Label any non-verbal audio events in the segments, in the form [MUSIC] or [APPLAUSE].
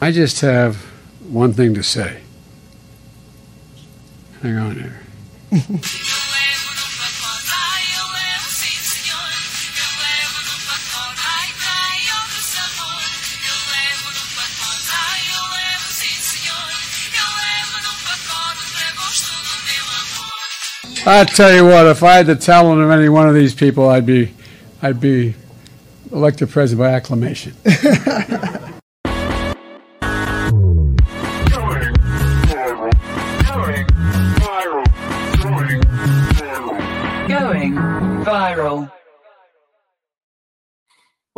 I just have one thing to say. Hang on here. I tell you what, if I had the talent of any one of these people, I'd be, I'd be elected president by acclamation. [LAUGHS]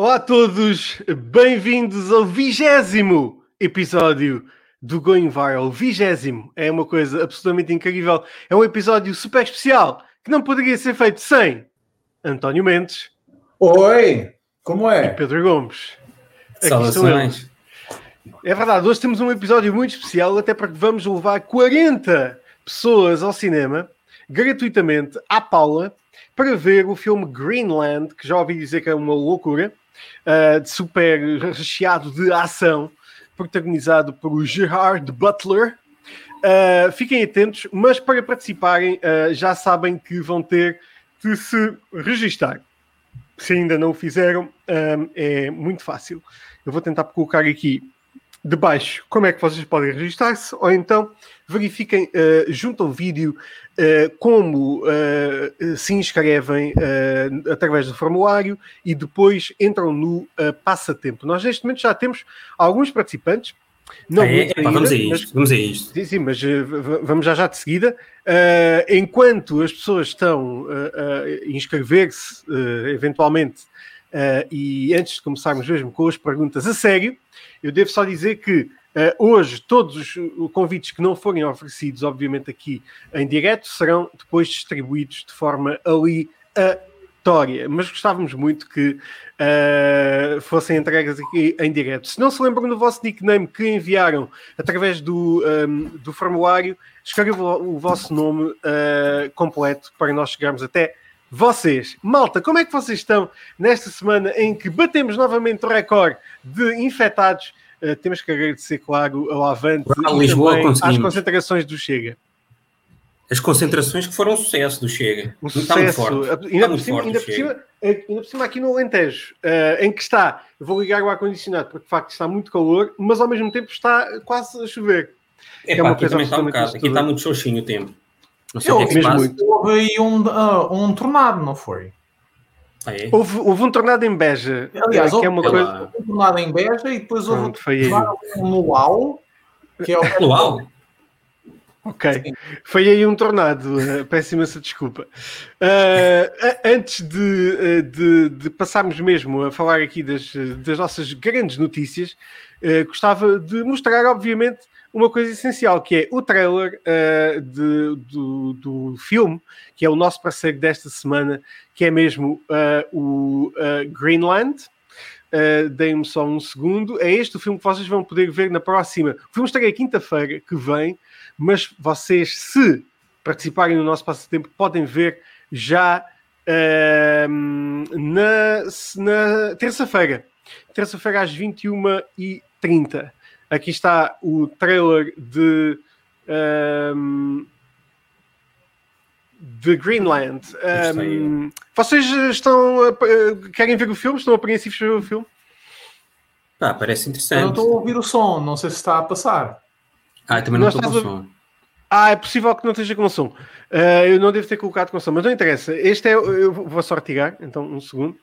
Olá a todos, bem-vindos ao vigésimo episódio do Going Viral. Vigésimo é uma coisa absolutamente incrível. É um episódio super especial que não poderia ser feito sem António Mendes Oi, como e é? Pedro Gomes. Saudações. É verdade, hoje temos um episódio muito especial, até porque vamos levar 40 pessoas ao cinema, gratuitamente, à Paula, para ver o filme Greenland, que já ouvi dizer que é uma loucura, de super recheado de ação, protagonizado por Gerard Butler. Ah, fiquem atentos, mas para participarem, ah, já sabem que vão ter de se registar. Se ainda não o fizeram, ah, é muito fácil. Eu vou tentar colocar aqui de baixo como é que vocês podem registrar-se, ou então verifiquem eh, junto ao vídeo eh, como eh, se inscrevem através do formulário e depois entram no passatempo. Nós neste momento já temos alguns participantes. Não É, epá, ainda, vamos a mas- isto, vamos a isto. Sim, sim, mas vamos já já de seguida. Enquanto as pessoas estão a inscrever-se, eventualmente, e antes de começarmos mesmo com as perguntas a sério, eu devo só dizer que eh, hoje todos os convites que não forem oferecidos, obviamente aqui em direto, serão depois distribuídos de forma aleatória. Mas gostávamos muito que eh, fossem entregues aqui em direto. Se não se lembram do vosso nickname que enviaram através do, ehm, do formulário, escrevam o vosso nome eh, completo para nós chegarmos até vocês. Malta, como é que vocês estão nesta semana em que batemos novamente o recorde de infectados? Eh, temos que agradecer, claro, ao Avante e Lisboa às concentrações do Chega. As concentrações que foram um sucesso do Chega. Um muito sucesso. Ainda, por cima, ainda, por cima, eh, ainda por cima aqui no Alentejo, eh, em que está, vou ligar o ar-condicionado porque de facto está muito calor, mas ao mesmo tempo está quase a chover. É é uma aqui coisa também está um bocado. Aqui está muito xoxinho o tempo. Não sei Eu o que é que se passa. Houve aí um, ah, um tornado, não foi? Ah, é? Houve, houve um tornado em Beja, Aliás, eh, que é uma houve- coisa. Um tornado em Beja e depois houve Pronto, um luau, que é o Luau? Ok. Foi aí um tornado, eh, peço imensa desculpa. A- antes de, eh, de- de passarmos mesmo a falar aqui das, das nossas grandes notícias, eh, gostava de mostrar, obviamente, uma coisa essencial, que é o trailer eh, de- do, do filme, que é o nosso parceiro desta semana, que é mesmo eh, o eh, Greenland. Uh, Deem-me só um segundo. É este o filme que vocês vão poder ver na próxima. O filme estreia quinta-feira que vem, mas vocês, se participarem no nosso passatempo, podem ver já ehm, na, na terça-feira. Terça-feira às 21h30. Aqui está o trailer de. ehm, de Greenland. Ehm, vocês estão. a- querem ver o filme? Estão apreensivos para ver o filme? Pá, parece Eu não interessante. estou a ouvir o som, não sei se está a passar. Ah, também não estou com a- som. Ah, é possível que não esteja com som. Ah, eu não devo ter colocado com som, mas não interessa. Este é. Eu vou só retirar, então, um segundo.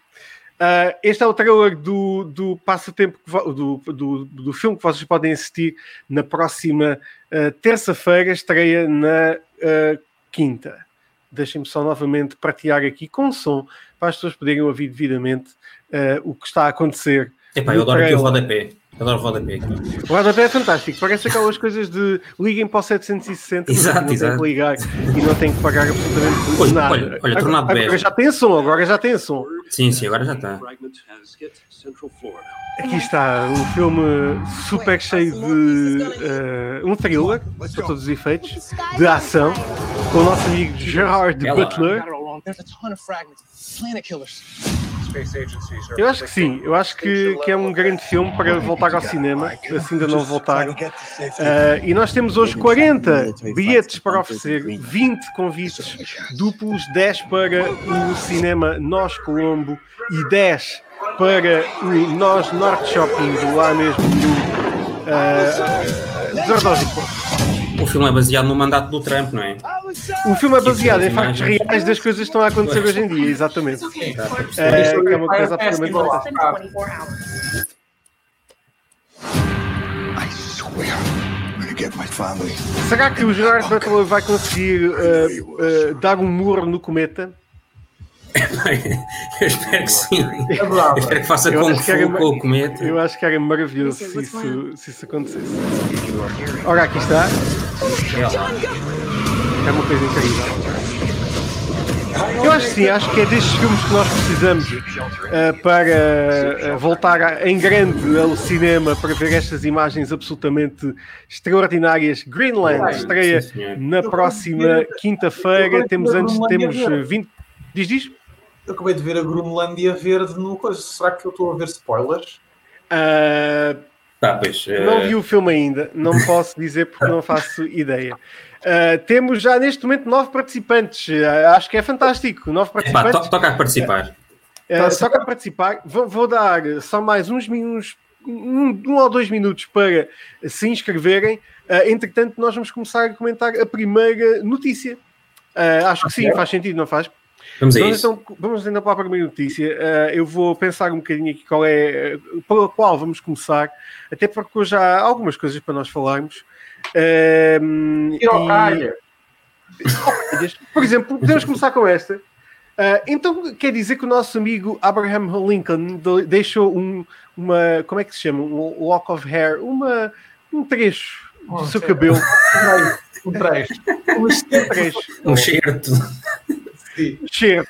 Ah, este é o trailer do, do passatempo do, do, do filme que vocês podem assistir na próxima ah, terça-feira, estreia na ah, quinta. Deixem-me só novamente partilhar aqui com som para as pessoas poderem ouvir devidamente o que está a acontecer. Epá, eu adoro aqui o rodapé. Adoro o rodapé aqui. O rodapé é fantástico, parece aquelas coisas de liguem para o 760 mas Exato, não tem exato. que ligar e não tem que pagar absolutamente Olha, nada. olha, olha, agora, tornado agora Beja. já tem som, agora já tem som. Sim, sim, agora já está. Aqui está um filme super cheio de eh, um thriller, para todos os efeitos, de ação, com o nosso amigo Gerard. Butler. There's a ton of fragments. Planet killers. Eu acho que sim, eu acho que, que é um grande filme para voltar ao cinema, se ainda não voltaram. Uh, e nós temos hoje 40 bilhetes para oferecer, 20 convites duplos, 10 para o cinema Nós Colombo e 10 para o Nós Norte Shopping, lá mesmo no uh, Zoológico. O filme é baseado no mandato do Trump, não é? O filme é baseado em factos reais das coisas que estão a acontecer hoje em dia, exatamente. É, é uma coisa absolutamente fantástica. Será que o Gerard Butler vai conseguir uh, uh, dar um murro no cometa? [LAUGHS] eu espero que sim. É eu espero que faça com, que com o cometa. Eu acho que era maravilhoso se isso, se isso acontecesse. Ora, aqui está. É uma coisa incrível. Eu acho que sim, acho que é destes filmes que nós precisamos uh, para uh, voltar a, em grande ao cinema para ver estas imagens absolutamente extraordinárias. Greenland estreia na próxima quinta-feira. Temos antes temos 20. Diz, diz? Eu acabei de ver a Grunlândia verde no coisa. Será que eu estou a ver spoilers? Uh, tá, pois, uh... Não vi o filme ainda, não posso dizer porque não faço ideia. Uh, temos já neste momento nove participantes, acho que é fantástico. Nove participantes. Epá, toca a participar. toca a participar. Vou, vou, dar só mais uns minutos, um, um, ou dois minutos para se inscreverem. entretanto, nós vamos começar a comentar a primeira notícia. acho que sim, faz sentido, não faz? Vamos, vamos então, vamos ainda para a primeira notícia. Uh, eu vou pensar um bocadinho aqui qual é, pela qual vamos começar, até porque hoje há algumas coisas para nós falarmos. Uh, e... [LAUGHS] Por exemplo, podemos começar com esta. Uh, então quer dizer que o nosso amigo Abraham Lincoln deixou um, uma, como é que se chama? Um lock of hair, uma, um trecho do oh, seu cabelo. [LAUGHS] Um trecho. Um trecho. Um cheiro cheiro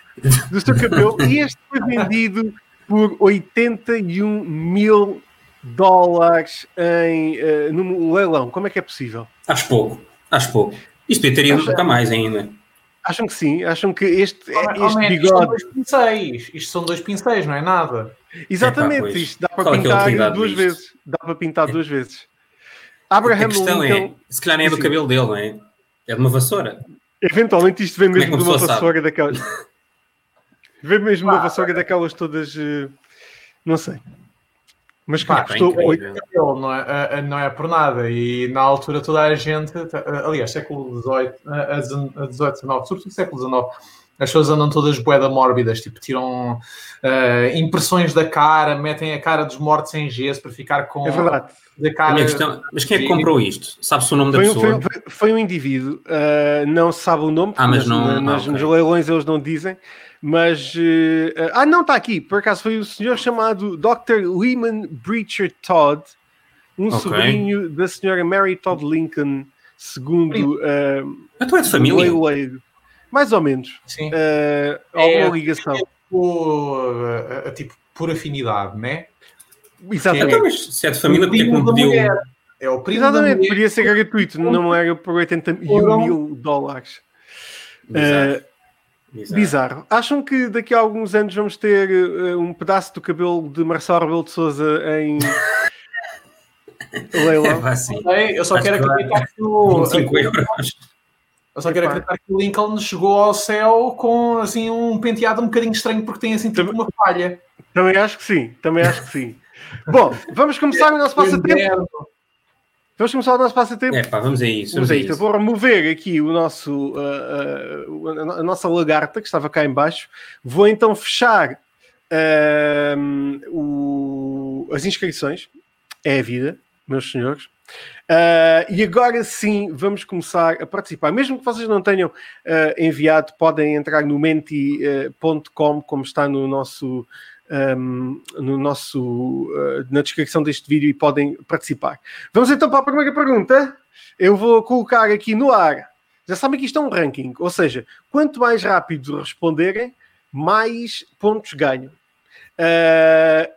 do seu cabelo. E este foi vendido por 81 mil dólares em, uh, no leilão. Como é que é possível? Acho pouco, acho pouco. Isto podia ter ido nunca mais ainda. Acham que sim? Acham que este, oh, este oh, bigode. Isto são dois pincéis. Isto são dois pincéis, não é nada. Exatamente, Epa, isto dá para Qual é pintar é duas disto? vezes. Dá para pintar duas vezes. Abraham a questão é, Lincoln... é, se calhar nem é do cabelo dele, não é? É de uma vassoura. Eventualmente isto vem mesmo é de uma vassoura daquelas. [LAUGHS] vem mesmo uma vassoura daquelas todas. Uh... Não sei. Mas que custou 8 não é, não é por nada. E na altura toda a gente, aliás, século XVIII, a 18, 19, sobretudo século XIX, as pessoas andam todas boeda mórbidas, tipo, tiram uh, impressões da cara, metem a cara dos mortos em gesso para ficar com. É verdade. Da cara... Questão, mas quem é que comprou isto? Sabe-se o nome da foi, pessoa? Foi, foi um indivíduo, uh, não se sabe o nome, ah, mas não, nas, ah, okay. nos leilões eles não dizem. Mas. Uh, ah, não, está aqui. Por acaso foi o senhor chamado Dr. Lehman Breacher Todd, um okay. sobrinho da senhora Mary Todd Lincoln, segundo. Uh, então é de família? Leiloeiro. Mais ou menos. Sim. Uh, alguma é, ligação. É, tipo, tipo, por afinidade, né? Exatamente. Então, mas se é de família, porque é que não pediu. É o primo Exatamente, podia ser gratuito, não era por 81 mil dólares. Bizarro. Uh, bizarro. bizarro. Acham que daqui a alguns anos vamos ter uh, um pedaço do cabelo de Marcelo Rebelo de Souza em [LAUGHS] leilão? É, assim. Eu só quero acreditar que o. 5 euros. Eu só quero acreditar que o Lincoln chegou ao céu com assim um penteado um bocadinho estranho porque tem assim tipo uma falha. Também acho que sim, também acho que sim. [LAUGHS] Bom, vamos começar o nosso passatempo. Vamos começar o nosso passatempo. É pá, vamos a isso. Vamos a isso. Eu vou remover aqui o nosso, uh, uh, a nossa lagarta que estava cá embaixo. Vou então fechar uh, o, as inscrições. É a vida, meus senhores. Uh, e agora sim vamos começar a participar. Mesmo que vocês não tenham uh, enviado, podem entrar no menti.com, como está no nosso. Um, no nosso uh, na descrição deste vídeo e podem participar. Vamos então para a primeira pergunta. Eu vou colocar aqui no ar. Já sabem que isto é um ranking, ou seja, quanto mais rápido responderem, mais pontos ganham.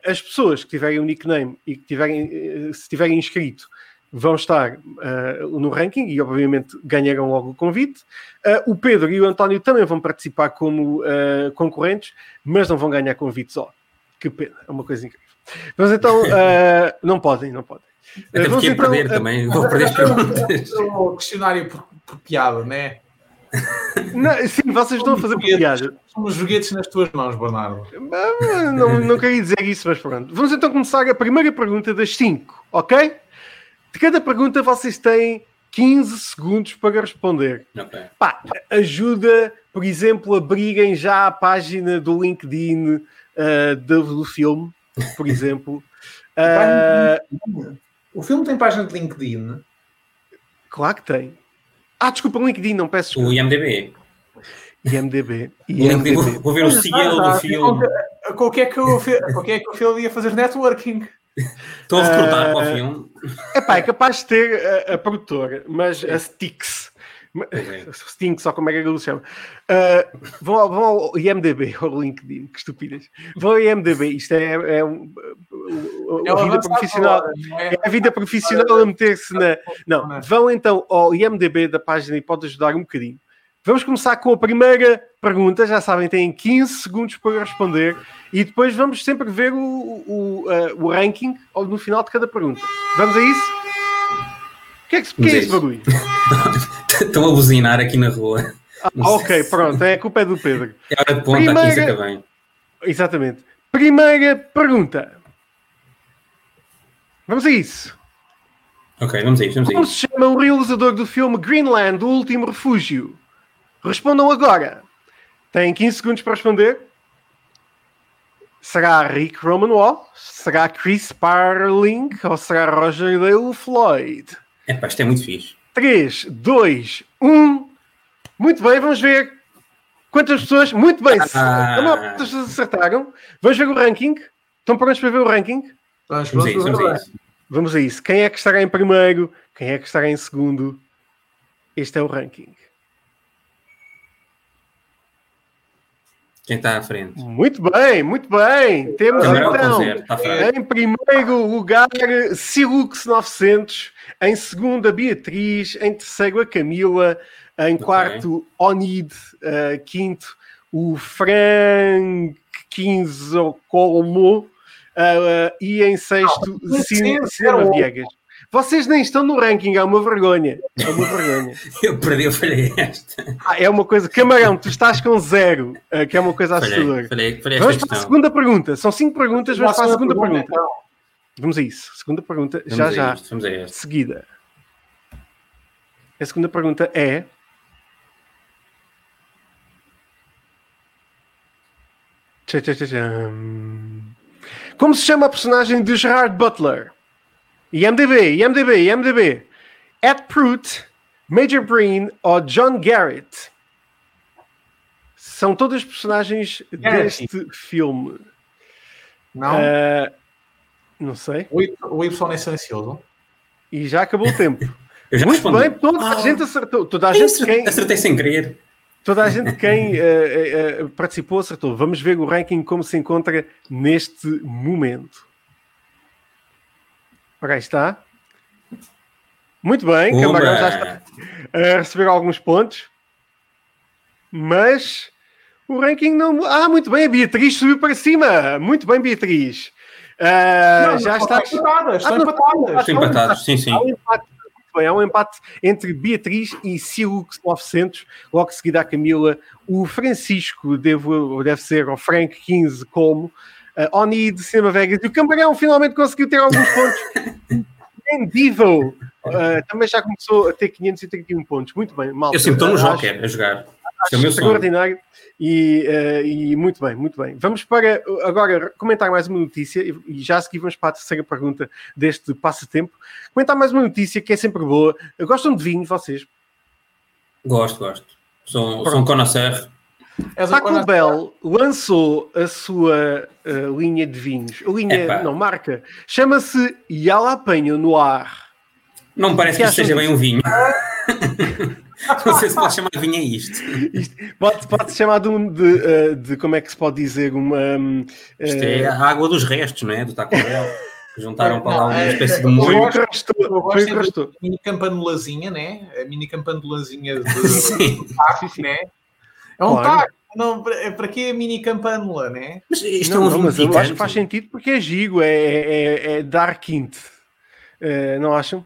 As pessoas que tiverem o um nickname e que tiverem, se tiverem inscrito vão estar uh, no ranking e, obviamente, ganharão logo o convite. Uh, o Pedro e o António também vão participar como uh, concorrentes, mas não vão ganhar convite só. Que pena, é uma coisa incrível. Mas então, uh, [LAUGHS] não podem, não podem. Até porque ia então, perder também. Vou perder as [LAUGHS] perguntas. O questionário por, por piada, né? não, sim, vocês estão a fazer por piada. Somos joguetes nas tuas mãos, Bernardo. Não, não queria dizer isso, mas pronto. Vamos então começar a primeira pergunta das 5, ok? De cada pergunta vocês têm 15 segundos para responder. Ok. Pá, ajuda, por exemplo, a abrirem já a página do LinkedIn ah, do, do filme, por [LAUGHS] exemplo. Ah, O filme tem página de LinkedIn. claro que tem. Ah, desculpa, LinkedIn, não peço O desculpa. IMDB. IMDB. [LAUGHS] O LinkedIn, vou, IMDB. vou ver o selo do filme. O que é o o que é que o filme ia fazer networking? Estou a recrutar Ah, para o filme. Epá, é capaz de ter a, a produtora, mas a Stix. é. [LAUGHS] Stinks, ou como é que ele se chama. Ah, vão, ao, vão ao IMDB, [LAUGHS] ao LinkedIn, que estupidez. Vão ao IMDB, isto é, é um, É a vida profissional. é? É a vida profissional a meter-se na. Não, vão então ao IMDB da página e pode ajudar um bocadinho. Vamos começar com a primeira pergunta. Já sabem, têm 15 segundos para responder e depois vamos sempre ver o, o, ah, o ranking no final de cada pergunta. Vamos a isso? O que é, que, que é esse barulho? [LAUGHS] Estão a buzinar aqui na rua. Ah, ok, pronto, é a culpa é do Pedro. É hora de ponta aqui, Primeira- isso acaba bem. Exatamente. Primeira pergunta. Vamos a isso. Ok, vamos a isso, vamos a Como isso. se chama o realizador do filme Greenland, O Último Refúgio? Respondam agora. Têm 15 segundos para responder. Será Rick Romanoff? Será Chris Parling? Ou será Roger Dale Floyd? É pá, isto é muito fixe. 3, 2, 1. Muito bem, vamos ver. Quantas pessoas? Muito bem. Ah. Das pessoas acertaram. Vamos ver o ranking. Estão prontos para ver o ranking? Vamos, Vamos a isso, vamos a isso. Vamos a isso. Quem é que estará em primeiro? Quem é que estará em segundo? Este é o ranking. Quem está à frente? Muito bem, muito bem. Temos Camarão então feito. em primeiro lugar Silux 900, em segundo a Beatriz, em terceiro a Camila, em quarto Onid, eh, quinto o Frank 15 Colmo eh, e em sexto zero. Viegas. Vocês nem estão no ranking, é uma vergonha. É uma vergonha. [LAUGHS] Eu perdi, eu falhei esta. Ah, é uma coisa. Camarão, tu estás com zero, eh, que é uma coisa assustadora. Vamos para a segunda pergunta. São cinco perguntas, vamos para a segunda pergunta, pergunta. então. Vamos a isso. Segunda pergunta, Vamos já a já. isto, Vamos a De esta. seguida. A segunda pergunta é. Como se chama a personagem de Gerard Butler? IMDB, IMDB, IMDB. Ed Pruitt, Major Breen ou John Garrett? São todas personagens Garrett. deste filme. Não? Ah, não sei. O Y- O Y é silencioso. E já acabou o tempo. [LAUGHS] Eu já Muito respondi. bem, toda a Ah. gente acertou. Toda a gente quem, Acertei sem querer. toda a gente [LAUGHS] quem eh, eh, participou acertou. Vamos ver o ranking como se encontra neste momento. Ora, aí está. Muito bem, Uma. Camarão já está a receber alguns pontos. Mas o ranking não. Ah, muito bem, a Beatriz subiu para cima. Muito bem, Beatriz. Ah, Não, já não, está. Estão empatadas, estão Ah, não, empatadas. Estão empatados, sim, sim. Há um empate, muito bem, há um empate entre Beatriz e Silux 900, logo seguida a Camila, o Francisco deve, deve ser o Frank 15 como, uh, Oni de Cinema Vegas e o Cambarão finalmente conseguiu ter alguns pontos. [LAUGHS] Endivo uh, também já começou a ter 531 pontos. Muito bem, malta. Eu sempre estou no Acho- Joker a jogar. Este é o meu extraordinário e, eh, e muito bem, muito bem. Vamos para uh, agora comentar mais uma notícia e, já a seguir vamos para a terceira pergunta deste passatempo. Comentar mais uma notícia que é sempre boa. Gostam de vinho, vocês? Gosto, gosto. Sou, sou um connoisseur. És Taco. Bell lançou a sua eh, linha de vinhos, a linha, Epá. não, marca, chama-se Jalapeno Noir. Não me parece que Que isto seja bem um vinho. [LAUGHS] Não sei se pode chamar de vinho a isto. Isto pode, pode chamar de, um- de, eh, de, como é que se pode dizer, uma... hum, Isto eh, é a água dos restos, não é? Do Taco Bell. [LAUGHS] Juntaram para lá uma Não, é- espécie de eu Foi molho. Foi o gosto que é restou. mini campanulazinha, né? A mini campanulazinha de [LAUGHS] Sim. taco, né? É um Claro. taco, Não, para, para que a mini campanula, né? Mas isto Não, é um não, mas eu acho que faz sentido porque é gigo, é, é, é. Eh, não acham?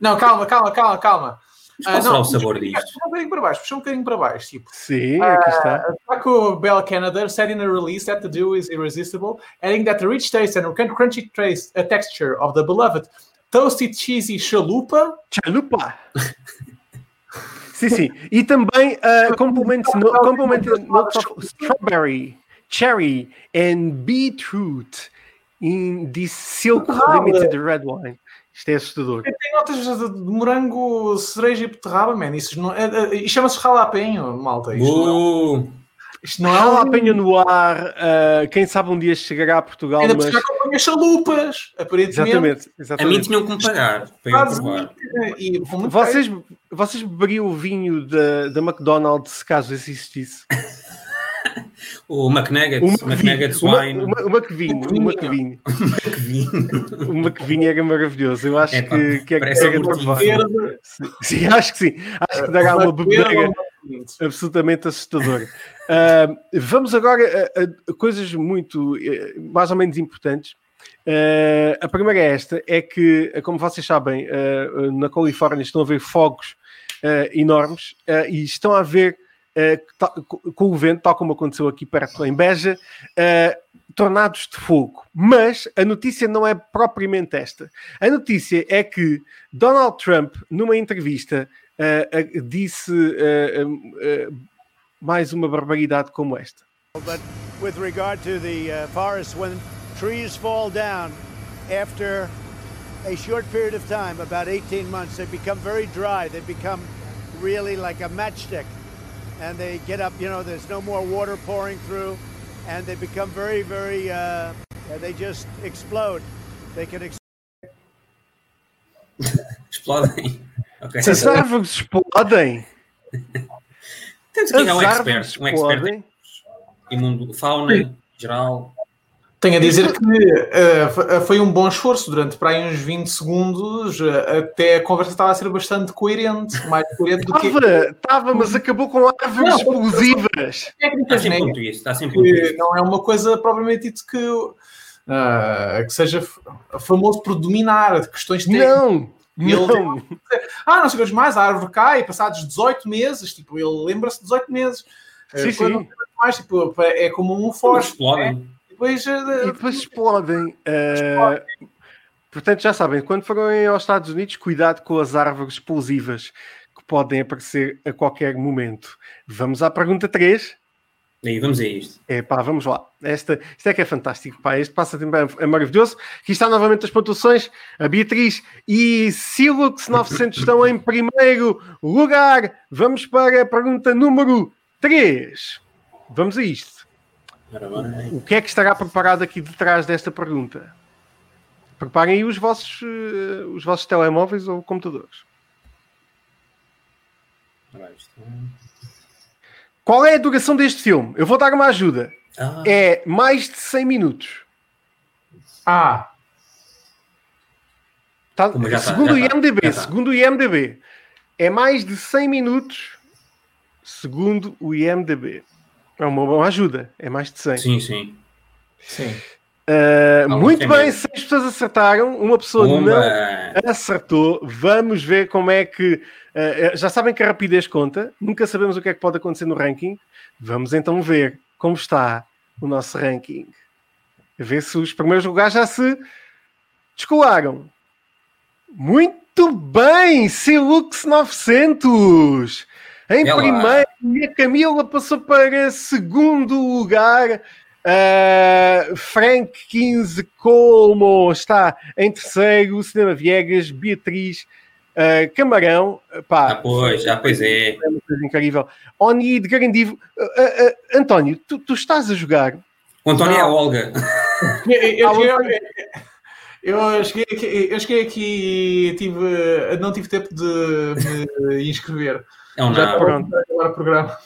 Não, calma, calma, calma, calma. Mas qual Ah, será não, o sabor puxa disto? um bocadinho para baixo, puxa um bocadinho para baixo. Tipo, Sim, aqui está. Taco Bell Canada said in a release that the deal is irresistible, adding that the rich taste and crunchy taste, uh, texture of the beloved toasted cheesy chalupa Chalupa! [LAUGHS] sim, sim. E também uh, complement, no, complement notes of strawberry, cherry and beetroot in this silk limited red wine. Isto é assustador. tem notas de de morango, cereja e beterraba, man. Isso não é, é, e chama-se jalapeño, malta. Isto não, Uh, isto não é um- apanha no ar, uh, quem sabe um dia chegará a Portugal, Ainda por mas... cima acompanha chalupas, aparentemente. Exatamente, a mim exatamente. tinham que me pagar para eu Faz provar. e com Vocês, vocês beberiam o vinho da, da McDonald's caso isso existisse? O McNuggets, McNuggets uma, Wine. uma, uma que vinho, uma que vinho. [LAUGHS] Que vinho. Uma que vinho era maravilhoso. Eu acho Epá, que, que é um provar. motivo. verde, Sim, [LAUGHS] acho que sim. Acho que dará uma bebedeira absolutamente assustadora. Ah, vamos agora a, a- coisas muito, eh, mais ou menos importantes. Ah, a primeira é esta: é que, eh, como vocês sabem, ah, na Califórnia estão a haver fogos enormes ah, e estão a ta- co- com o vento, tal como aconteceu aqui perto em Beja, tornados de fogo. Mas a notícia não é propriamente esta. A notícia é que Donald Trump, numa entrevista, ah, ah, disse ah, mais uma barbaridade como esta. But with regard to the uh, forest, when trees fall down after a short period of time, about 18 months, they become very dry. They become really like a matchstick. And they get up, you know, there's no more water pouring through. And they become very, very, uh, they just explode. They can ex- [LAUGHS] Explodem. Ok. Se as árvores explodem, [LAUGHS] Temos as aqui um árvores expert, um expert explodem. em mundo fauna geral. Tenho a dizer que f- foi um bom esforço durante para aí uns 20 segundos, eh, até a conversa estava a ser bastante coerente, mais coerente do que Estava, estava, mas acabou com árvores Não. explosivas. Está um twist, está sempre que twist. não é uma coisa propriamente dito que, ah, que seja famoso por dominar de questões técnicas. Não, não. Ah, não sei o que mais, a árvore cai, passados 18 meses, tipo, ele lembra-se de 18 meses. Sim, sim. mais, tipo, é como um fósforo. explodem. Depois, eh, E depois explodem. Ah, portanto, já sabem, quando forem aos Estados Unidos, cuidado com as árvores explosivas que podem aparecer a qualquer momento. Vamos à pergunta 3. Aí vamos a isto. É pá, vamos lá. Esta, isto é que é fantástico, pá. Este passatempo é, é maravilhoso. Aqui está novamente as pontuações. A Beatriz e Silux 900 estão em primeiro lugar. Vamos para a pergunta número 3. Vamos a isto. O que é que estará preparado aqui detrás desta pergunta? Preparem aí os vossos, eh, os vossos telemóveis ou computadores. Qual é a duração deste filme? Eu vou dar uma ajuda. Ah, É mais de 100 minutos. ah, Tá- tá, segundo já o tá, IMDB, tá. segundo o IMDB, é mais de 100 minutos. Segundo o IMDB. É uma boa ajuda. É mais de 100. sim, sim. sim. Uh, muito bem, medo. seis pessoas acertaram. Uma pessoa Pumba. não acertou. Vamos ver como é que. uh, já sabem que a rapidez conta. Nunca sabemos o que é que pode acontecer no ranking. Vamos então ver como está o nosso ranking. Ver se os primeiros lugares já se descolaram. Muito bem, Silux 900. Em É primeiro, a Camila passou para segundo lugar. Uh, Frank 15 Colmo está em terceiro. Cinema Viegas, Beatriz uh, Camarão. Pá, Ah, pois, já pois é. é uma coisa incrível. Oni de Garandivo. Uh, uh, uh, António, tu, tu estás a jogar? O António é a. Olga. Eu, eu, [LAUGHS] cheguei, eu cheguei aqui, eu cheguei aqui e tive, não tive tempo de me inscrever. É um Já nabo. estava pronto. a acabar o programa.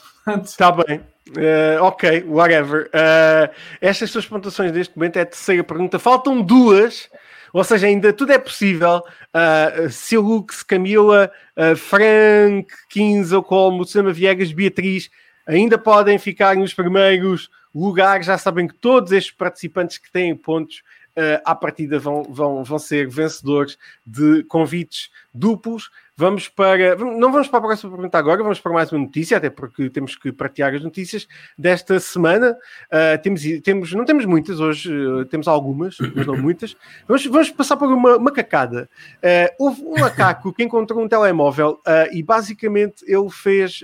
Está [LAUGHS] bem. Uh, ok, whatever. Uh, estas suas pontuações neste momento é a terceira pergunta. Faltam duas, ou seja, ainda tudo é possível. Uh, Silux, Camila, uh, Frank, 15, Colmo, Cinema Viegas, Beatriz. ainda podem ficar nos primeiros lugares. Já sabem que todos estes participantes que têm pontos uh, à partida vão, vão, vão ser vencedores de convites duplos. Vamos para. Não vamos para a próxima pergunta agora, vamos para mais uma notícia, até porque temos que partilhar as notícias desta semana. Uh, temos, temos, não temos muitas hoje, uh, temos algumas, mas não muitas. Vamos, vamos passar por uma macacada. Uh, houve um macaco que encontrou um telemóvel e basicamente ele fez.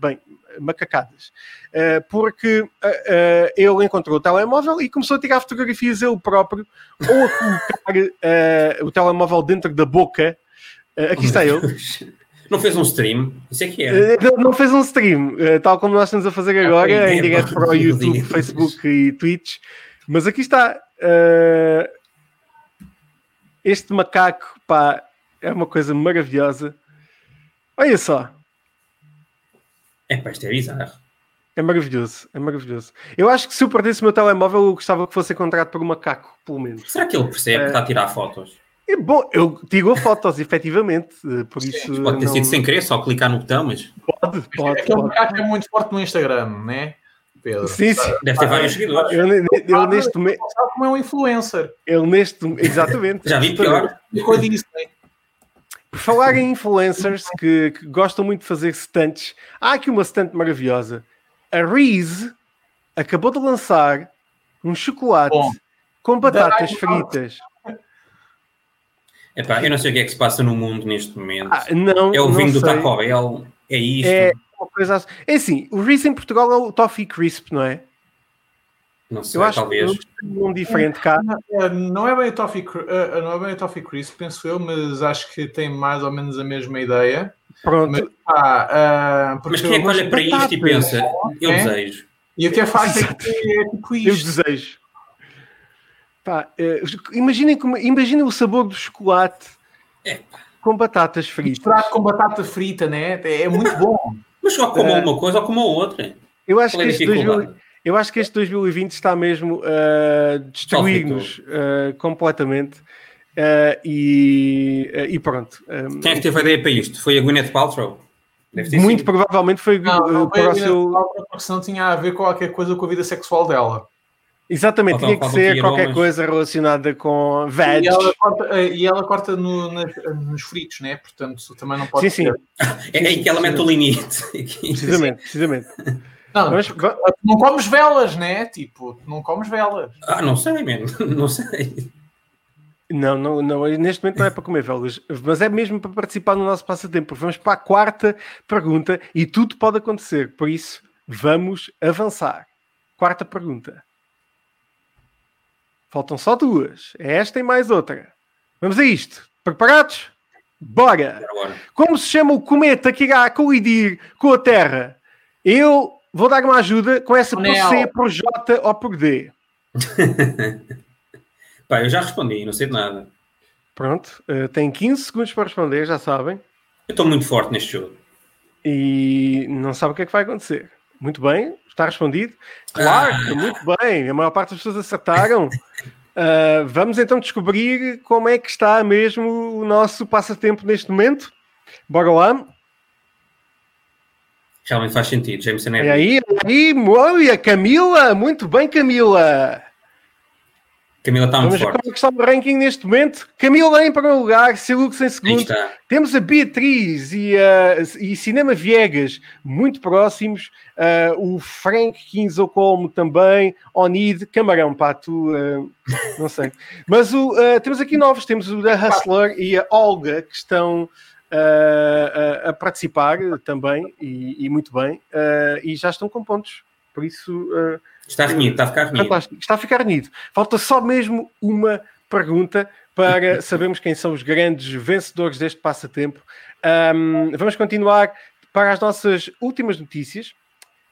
bem, macacadas. Porque ele encontrou o telemóvel e começou a tirar fotografias ele próprio ou a colocar o telemóvel dentro da boca. Aqui está ele. [LAUGHS] Não fez um stream? Isso é que é. não fez um stream, tal como nós estamos a fazer agora, em direto para o [LAUGHS] YouTube, Facebook e Twitch. Mas aqui está. este macaco, pá, é uma coisa maravilhosa. Olha só. É pá, isto é bizarro. É maravilhoso, é maravilhoso. Eu acho que se eu perdesse o meu telemóvel, eu gostava que fosse encontrado por um macaco, pelo menos. Será que ele percebe é... que está a tirar fotos? É bom, eu tiro fotos, efetivamente, eh, por isso... Pode ter não... sido sem querer, só clicar no botão, mas... Pode, pode. Aquele macaco é muito forte no Instagram, né? Pedro. Sim, sim. Deve ter vários seguidores. Eu, eu, eu neste momento... Sabe como é um influencer. Ele neste... Exatamente. Já vi pior. Ficou disso, né? Por falar em influencers que, que, gostam muito de fazer stunts, há aqui uma stunt maravilhosa. A Reese acabou de lançar um chocolate Bom, com batatas fritas. Epá, eu não sei o que é que se passa no mundo neste momento. Ah, não, é o vinho do Taco Bell, é isto. É, uma coisa assim. é assim, o Reese em Portugal é o Toffee Crisp, não é? Não sei, eu acho talvez. Que um diferente cá. É, não é bem o Toffee, uh, não é bem o Toffee Crisp, penso eu, mas acho que tem mais ou menos a mesma ideia. Pronto. Mas, ah, uh, mas quem é que olha para isto e pensa, eu é? desejo. E o que é facto é que é tipo isto. Eu desejo. Pá, uh, imaginem, como, imaginem o sabor do chocolate é. com batatas fritas. Misturado com batata frita, né? É, é muito bom. [LAUGHS] mas só como uma coisa ou como outra. Eu acho Qual que este 2000, eu acho que este 2020 está mesmo a uh, destruir-nos uh, completamente. Uh, e, uh, e, pronto. Um, Quem é que teve a ideia para isto? Foi a Gwyneth Paltrow? Muito sido. provavelmente foi não, não uh, para o seu. Porque senão tinha a ver com qualquer coisa com a vida sexual dela. Exatamente, tinha que ser qualquer mas... coisa relacionada com veg. E ela corta, e ela corta no, nas, nos fritos, né? Portanto, também não pode. Sim, sim. [LAUGHS] é aí que ela mete o limite. precisamente, precisamente. Não, mas, não comes velas, né? Tipo, não comes velas. Ah, não sei, mesmo. [LAUGHS] Não sei. Não, não, não, neste momento não é para comer velas, mas é mesmo para participar no nosso passatempo. Vamos para a quarta pergunta e tudo pode acontecer, por isso vamos avançar. Quarta pergunta. Faltam só duas. É esta e mais outra. Vamos a isto. Preparados? Bora! Como se chama o cometa que irá colidir com a Terra? Eu Vou dar uma ajuda com essa por C, por J ou por D. [LAUGHS] Pá, eu já respondi, não sei de nada. Pronto, uh, tem 15 segundos para responder, já sabem. Eu estou muito forte neste jogo. E não sabe o que é que vai acontecer. Muito bem, está respondido. Claro, ah. muito bem, a maior parte das pessoas acertaram. Uh, [LAUGHS] vamos então descobrir como é que está mesmo o nosso passatempo neste momento. Bora lá. Realmente faz sentido, Jameson é. E aí, aí, olha, Camila, muito bem, Camila. Camila está muito forte. Vamos ver como está o ranking neste momento. Camila em primeiro lugar, Silux em segundo. Temos a Beatriz e, uh, e Cinema Viegas muito próximos. Uh, o Frank Kinzo como também. Onid, Camarão, pá, tu uh, não sei. Mas o, temos aqui novos, temos o da Hustler e a Olga que estão a, a, participar também e, e muito bem, e já estão com pontos. Por isso. Uh, está renhido, está a ficar renhido. Fantástico. Está a ficar renhido. Falta só mesmo uma pergunta para [LAUGHS] sabermos quem são os grandes vencedores deste passatempo. Um, vamos continuar para as nossas últimas notícias.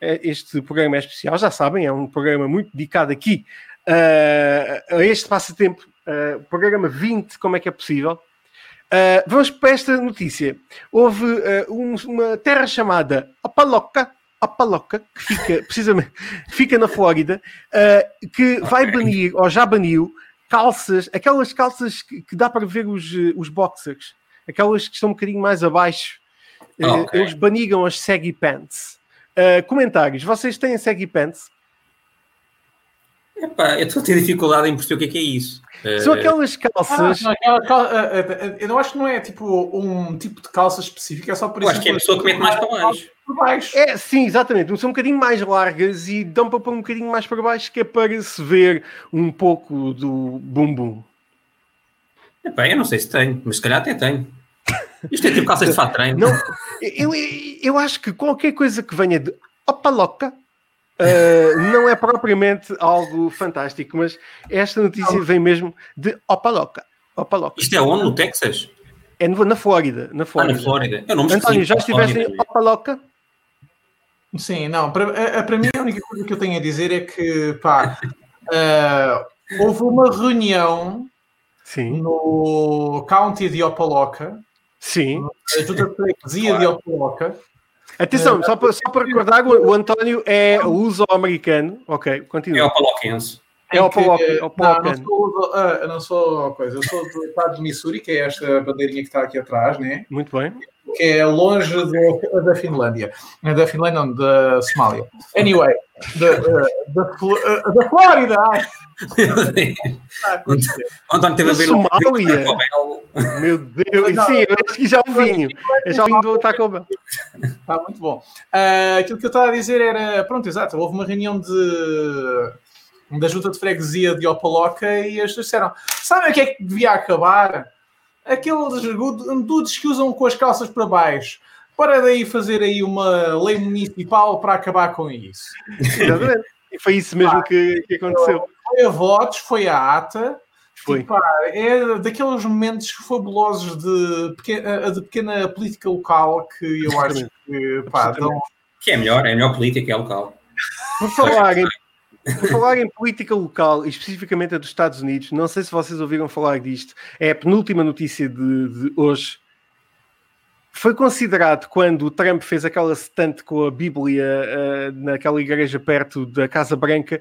Este programa é especial, já sabem, é um programa muito dedicado aqui uh, a este passatempo. Uh, programa 20, como é que é possível? Uh, vamos para esta notícia. Houve um, uma terra chamada Apaloca, Apaloca, que fica [LAUGHS] precisamente fica na Flórida, uh, que vai banir, ou já baniu, calças, aquelas calças que, que dá para ver os, os boxers, aquelas que estão um bocadinho mais abaixo. Okay. Eles banigam as saggy pants. Uh, comentários. Vocês têm saggy pants? Epá, eu estou a ter dificuldade em perceber o que é, que é isso. São aquelas calças. Ah, não, aquela, eu não acho que não é tipo um tipo de calça específica, é só por isso. Eu acho que é a pessoa que mete mais para baixo. Baixo. É, sim, exatamente. São um bocadinho mais largas e dão para pôr um bocadinho mais para baixo, que é para se ver um pouco do bumbum. Epá, eu não sei se tenho, mas se calhar até tenho. Isto é tipo calças de fato treino. Não, eu, eu acho que qualquer coisa que venha de opa louca uh, não é propriamente algo fantástico, mas esta notícia vem mesmo de opa louca. Opa louca. Isto é onde? No Texas? É na Flórida. Na Flórida. Ah, na Flórida. Eu não me António, já estiveste em opa louca? Sim, não. Para, para mim, a única coisa que eu tenho a dizer é que, pá, uh, houve uma reunião Sim. no County de Opaloca Sim. A freguesia de Opaloca. Atenção, só para, só para recordar, o, António é luso-americano. Ok, continua. É opaloquense. É opaloquense. Não, não sou, não sou coisa, eu sou do estado de Missouri, que é esta bandeirinha que está aqui atrás, né? Muito bem. Que é longe do, da Finlândia. Da Finlândia, não, da Somália. Anyway, da, da, da, da Flórida. António teve a ver Somália. Meu Deus, não, sim, eu acho que já o vinho. Eu já vim do Taco Bell. Está muito bom. Uh, aquilo que eu estava a dizer era, pronto, exato, houve uma reunião de da junta de freguesia de Opaloca e eles disseram, sabem o que é que devia acabar? Aqueles dudes que usam com as calças para baixo. Para daí fazer aí uma lei municipal para acabar com isso. Exatamente. E foi isso mesmo ah, que, que aconteceu. Foi a votos, foi a ata. Foi. Tipo, é daqueles momentos fabulosos de pequena, de pequena política local que eu acho que, pá, dão... que é melhor, é a melhor política, é local. Por falar, em, por falar em política local, e especificamente a dos Estados Unidos, não sei se vocês ouviram falar disto, é a penúltima notícia de, de hoje. Foi considerado quando o Trump fez aquela stunt com a Bíblia uh, naquela igreja perto da Casa Branca,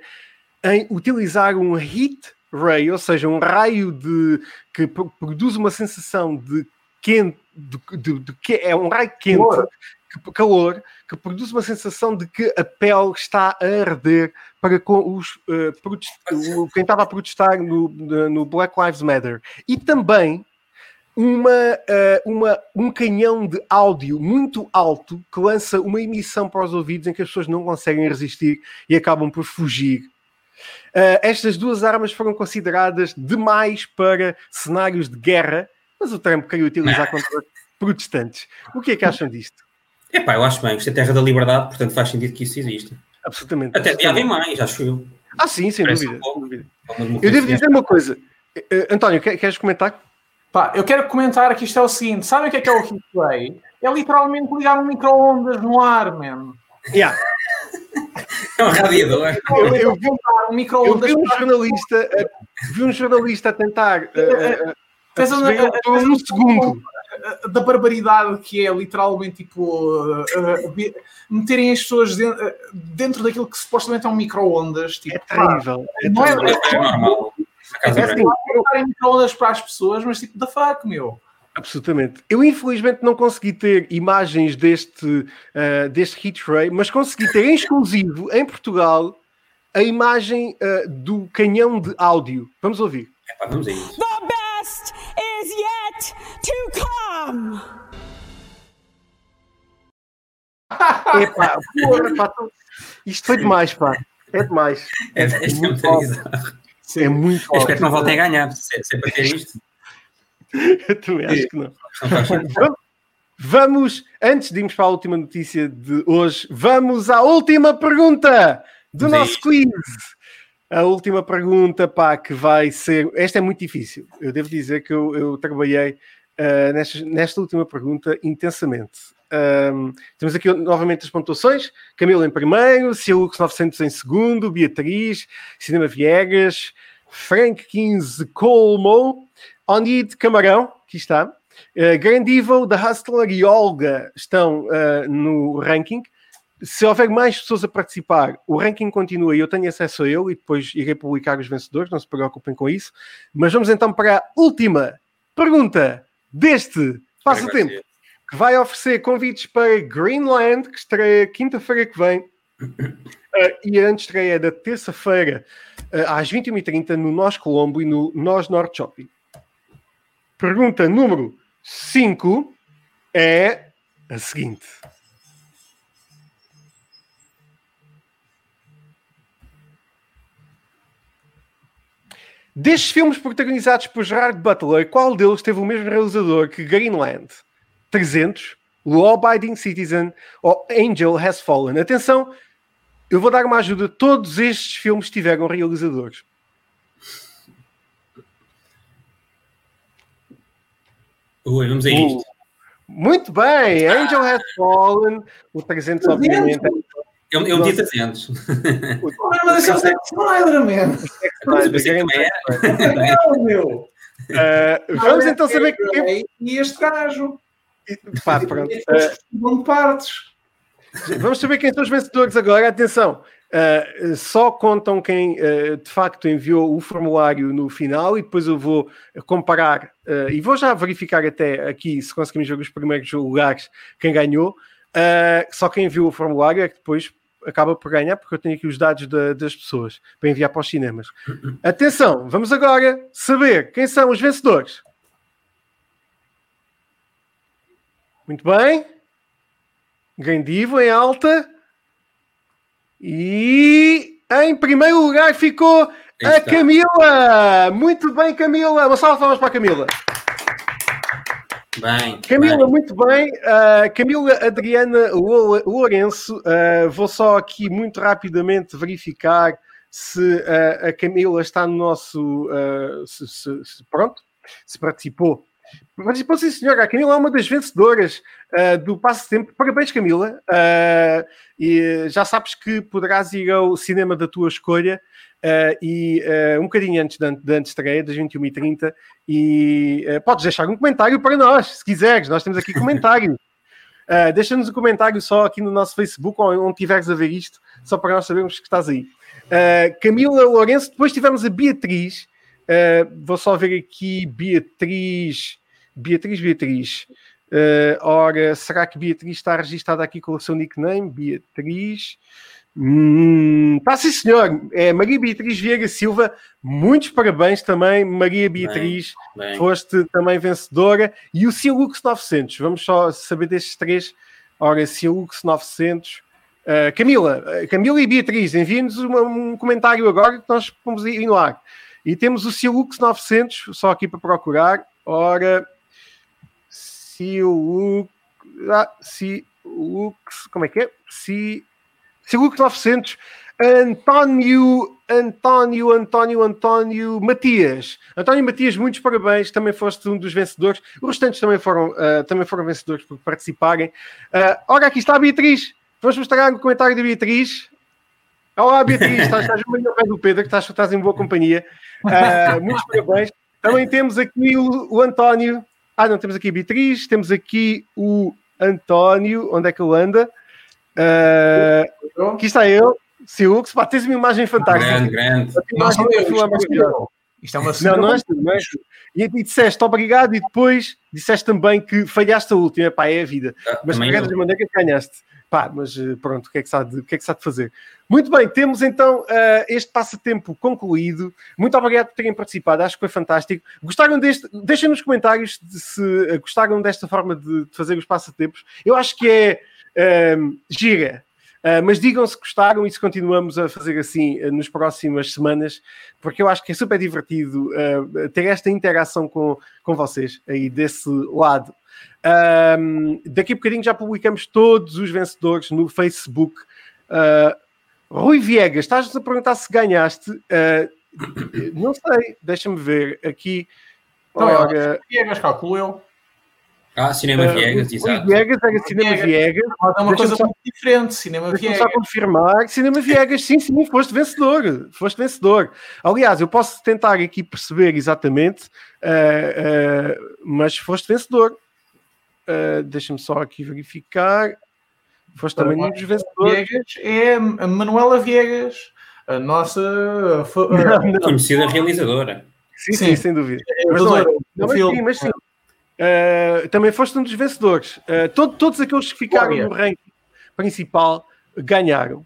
em utilizar um heat ray, ou seja, um raio de que produz uma sensação de quente, de, de, de que é um raio quente, calor. Que, calor, que produz uma sensação de que a pele está a arder para com os uh, quem estava a protestar no, no Black Lives Matter. E também uma, uh, uma, um canhão de áudio muito alto que lança uma emissão para os ouvidos em que as pessoas não conseguem resistir e acabam por fugir Uh, estas duas armas foram consideradas demais para cenários de guerra, mas o Trump queria utilizar contra protestantes. O que é que acham disto? Epá, eu acho bem, isto é terra da liberdade, portanto faz sentido que isso exista. Absolutamente. Até haver mais, acho eu. Ah, sim, sem dúvida. Um dúvida. Eu devo dizer uma coisa. Uh, António, queres comentar? Pá, eu quero comentar que isto é o seguinte: sabem o que é que é o heat É literalmente ligar um micro-ondas no ar, mesmo. Yeah. É um radiador. Eu, eu, vi, um eu vi um jornalista, vi um jornalista a tentar uh, Fez um, um, um segundo da barbaridade que é literalmente tipo uh, uh, meterem as pessoas dentro, dentro, daquilo que supostamente é um micro-ondas. Tipo, é terrível. É, não é, é, é normal. É, é assim, micro-ondas para as pessoas, mas tipo, da fuck, meu. Absolutamente. Eu infelizmente não consegui ter imagens deste, uh, deste hit ray, mas consegui ter em exclusivo em Portugal a imagem uh, do canhão de áudio. Vamos ouvir. vamos aí. The best is yet to come. [LAUGHS] Epá, porra, pá, isto foi demais, pá. É demais. É, é, é muito, é muito Espero que não voltem a ganhar, se, se é para ter isto. Eu também acho que não. [LAUGHS] Vamos, antes de irmos para a última notícia de hoje, vamos à última pergunta do nosso quiz. A última pergunta, pá, que vai ser. Esta é muito difícil. Eu devo dizer que eu, eu trabalhei uh, nesta, nesta, última pergunta intensamente. Um, temos aqui novamente as pontuações: Camilo em primeiro, Cialux 900 em segundo, Beatriz, Cinema Viegas, Frank 15 Colmo, Onid Camarão, aqui está. Uh, Grand Evil, The Hustler e Olga estão uh, no ranking. Se houver mais pessoas a participar, o ranking continua e eu tenho acesso a ele e depois irei publicar os vencedores, não se preocupem com isso. Mas vamos então para a última pergunta deste Passa o Tempo. que vai oferecer convites para Greenland, que estreia quinta-feira que vem. Uh, e a estreia é da terça-feira, uh, às 21h30, no Nós Colombo e no Nós Norte Shopping. Pergunta número 5 é a seguinte. Destes filmes protagonizados por Gerard Butler, qual deles teve o mesmo realizador que Greenland? 300, Law Abiding Citizen ou Angel Has Fallen? Atenção, eu vou dar uma ajuda. Todos estes filmes tiveram realizadores. Ui, vamos a isto. Uh, muito bem, Angel Has Fallen, o 300 obviamente. É um, [LAUGHS] é um dia 300. Mas esse é o Zack Snyder, man. Mas eu pensei que também era. Não, [LAUGHS] meu. Uh, vamos então saber quem. E este gajo. Pá, pronto. Uh, partes. Vamos saber quem são os vencedores agora. Atenção, uh, só contam quem uh, de facto enviou o formulário no final e depois eu vou comparar uh, e vou já verificar até aqui se conseguimos ver os primeiros lugares quem ganhou. só quem enviou o formulário é que depois acaba por ganhar, porque eu tenho aqui os dados da, das pessoas para enviar para os cinemas. [COUGHS] Atenção, vamos agora saber quem são os vencedores. Muito bem. Grandivo em alta. E em primeiro lugar ficou a Camila. Muito bem, Camila. Uma salva de palmas para a Camila. Bem, Camila, bem. muito bem. Uh, Camila Adriana Lourenço. Uh, vou só aqui muito rapidamente verificar se uh, a Camila está no nosso. Se, se, se, pronto, se participou. Participou, sim, senhora. A Camila é uma das vencedoras do Passo Tempo. Parabéns, Camila. e já sabes que poderás ir ao cinema da tua escolha. Uh, e uh, um bocadinho antes da, da estreia, das 21h30, e uh, podes deixar um comentário para nós, se quiseres. Nós temos aqui [LAUGHS] comentário. Deixa-nos um comentário só aqui no nosso Facebook, onde estiveres a ver isto, só para nós sabermos que estás aí. Camila Lourenço, depois tivemos a Beatriz. vou só ver aqui, Beatriz, Beatriz, Beatriz. Ora, será que Beatriz está registada aqui com o seu nickname? Beatriz. Hum, tá sim, senhor. É, Maria Beatriz Vieira Silva, muitos parabéns também, Maria Beatriz. Bem, bem. Foste também vencedora. E o Silux 900, vamos só saber destes três. Ora, Silux 900. Uh, Camila, uh, Camila e Beatriz, enviem-nos um, um comentário agora que nós vamos ir no ar. E temos o Silux 900, só aqui para procurar. Ora, Silux. Ah, Silux, como é que é? Silux 900, António, António, António, António Matias. António Matias, muitos parabéns, também foste um dos vencedores. Os restantes também foram, uh, também foram vencedores por participarem. Uh, ora, aqui está a Beatriz. Vamos mostrar o comentário da Beatriz. Olá, Beatriz, estás, estás no pé do Pedro, estás, estás em boa companhia. Uh, muitos parabéns. Também temos aqui o, o António. Ah, não, temos aqui a Beatriz, temos aqui o António. Onde é que ele anda? Uh, aqui está eu, Silux. Pá, tens uma imagem fantástica. Grande, grande. Não eu, isto é. Isto é uma Não, não não és tu. E, e disseste obrigado e depois disseste também que falhaste a última. Pá, é a vida. Ah, Mas também de qualquer maneira que ganhaste. Pá, mas eh, pronto, o que é que se há de, o que é que se de fazer? Muito bem, temos então eh, este passatempo concluído. Muito obrigado por terem participado, acho que foi fantástico. Gostaram deste? Deixem nos comentários de se eh, gostaram desta forma de, de fazer os passatempos. Eu acho que é ehm, gira. Uh, mas digam se gostaram e se continuamos a fazer assim uh, nas próximas semanas, porque eu acho que é super divertido uh, ter esta interação com, com vocês aí desse lado. Um, daqui a bocadinho já publicamos todos os vencedores no Facebook. Rui Viegas, estás-nos a perguntar se ganhaste? Não sei, deixa-me ver aqui. Então, Ora, Viegas, calculo eu. Ah, Cinema uh, Viegas, exato. Viegas era Cinema Viegas. Viegas. É uma Deixa-me coisa só- muito diferente. Cinema Deixa-me Viegas. só confirmar. Cinema Viegas, sim, sim, foste vencedor. Foste vencedor. Aliás, eu posso tentar aqui perceber exatamente, uh, uh, mas foste vencedor. Uh, Deixa-me só aqui verificar. Foste também um dos vencedores. Viegas é a Manuela Viegas, a nossa. [LAUGHS] Não, não. Conhecida realizadora. Sim, sim, Sim. sem dúvida. Mas não é. Não, mas sim, mas sim. Uh, também foste um dos vencedores. Uh, todo, todos aqueles que ficaram Olha. no ranking principal ganharam.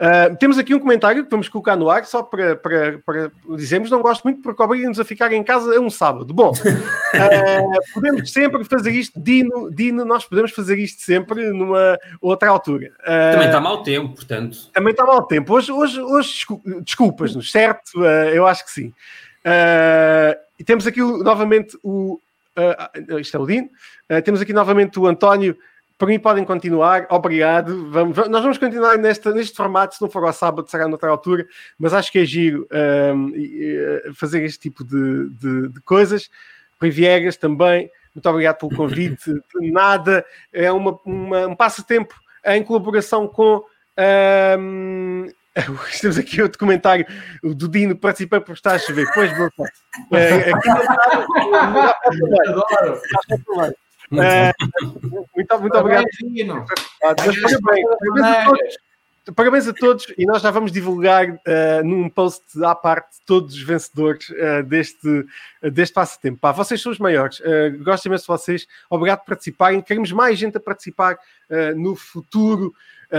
Uh, temos aqui um comentário que vamos colocar no ar, só para, para, para dizermos, não gosto muito porque obriga-nos a ficar em casa a um sábado. Bom, uh, [LAUGHS] podemos sempre fazer isto, Dino, Dino, nós podemos fazer isto sempre numa outra altura. Uh, Também está mau tempo, portanto. também está mau tempo. Hoje, hoje, hoje descul- desculpas-nos, certo? Eu acho que sim. E temos aqui novamente o. uh, isto é o Dino. Uh, temos aqui novamente o António. Para mim, podem continuar. Obrigado. Vamos, va- nós vamos continuar nesta, neste formato. Se não for ao sábado, será noutra altura. Mas acho que é giro fazer este tipo de, de, de coisas. Rui Viegas também. Muito obrigado pelo convite. [LAUGHS] De nada. É uma, uma- um passatempo em colaboração com. um, [LAUGHS] temos aqui outro comentário o do Dino, participei por estar a chover. Pois, meu pai. É, aqui não. Muito É, muito, muito obrigado. Dino. Mas parabéns, parabéns a todos. Parabéns a todos e nós já vamos divulgar eh, num post à parte todos os vencedores eh, deste, deste passatempo. Pá, vocês são os maiores. Eh, gosto imenso de vocês. Obrigado por participarem. Queremos mais gente a participar no futuro